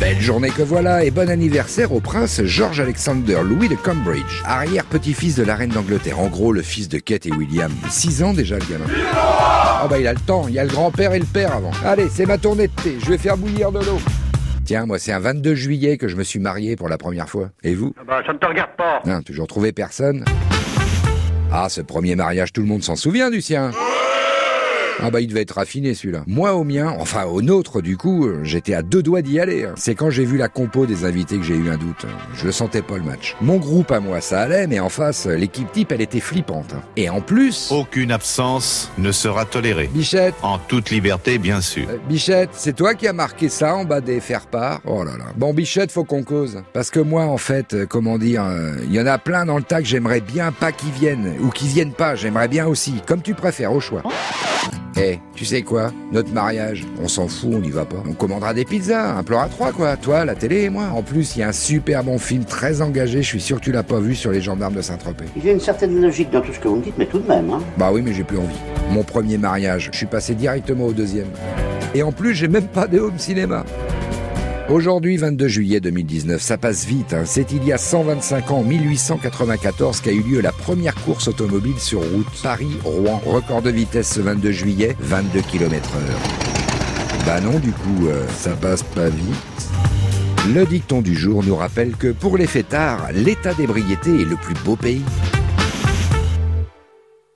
Belle journée que voilà et bon anniversaire au prince George Alexander Louis de Cambridge, arrière-petit-fils de la reine d'Angleterre, en gros le fils de Kate et William. 6 ans déjà le gamin. Ah bah il a le temps, il y a le grand-père et le père avant. Allez, c'est ma tournée de thé, je vais faire bouillir de l'eau. Tiens, moi c'est un 22 juillet que je me suis marié pour la première fois. Et vous? Ah bah, ça ne te regarde pas. Hein, toujours trouvé personne Ah, ce premier mariage, tout le monde s'en souvient du sien ah bah il devait être raffiné celui-là. Moi au mien, enfin au nôtre du coup, euh, j'étais à deux doigts d'y aller. hein. C'est quand j'ai vu la compo des invités que j'ai eu un doute. Je le sentais pas le match. Mon groupe à moi ça allait, mais en face, l'équipe type elle était flippante. hein. Et en plus... Aucune absence ne sera tolérée. Bichette, En toute liberté, bien sûr. euh, Bichette, c'est toi qui as marqué ça en bas des faire-part? Oh là là. Bon, Bichette, faut qu'on cause. Parce que moi, en fait, euh, comment dire, euh, il y en a plein dans le tas que j'aimerais bien pas qu'ils viennent. Ou qu'ils viennent pas, j'aimerais bien aussi. Comme tu préfères, au choix. Eh, tu sais quoi? Notre mariage, on s'en fout, on n'y va pas. On commandera des pizzas, un plan à trois, quoi. Toi, la télé et moi. En plus, il y a un super bon film très engagé, je suis sûr que tu l'as pas vu, sur les gendarmes de Saint-Tropez. Il y a une certaine logique dans tout ce que vous me dites, mais tout de même, hein. Bah oui, mais j'ai plus envie. Mon premier mariage, je suis passé directement au deuxième. Et en plus, j'ai même pas de home cinéma. Aujourd'hui, 22 juillet 2019, ça passe vite. hein. C'est il y a 125 ans, en 1894, qu'a eu lieu la première course automobile sur route. Paris-Rouen. Record de vitesse ce 22 juillet, 22 km heure. Bah non, du coup, euh, ça passe pas vite. Le dicton du jour nous rappelle que pour les fêtards, l'état d'ébriété est le plus beau pays.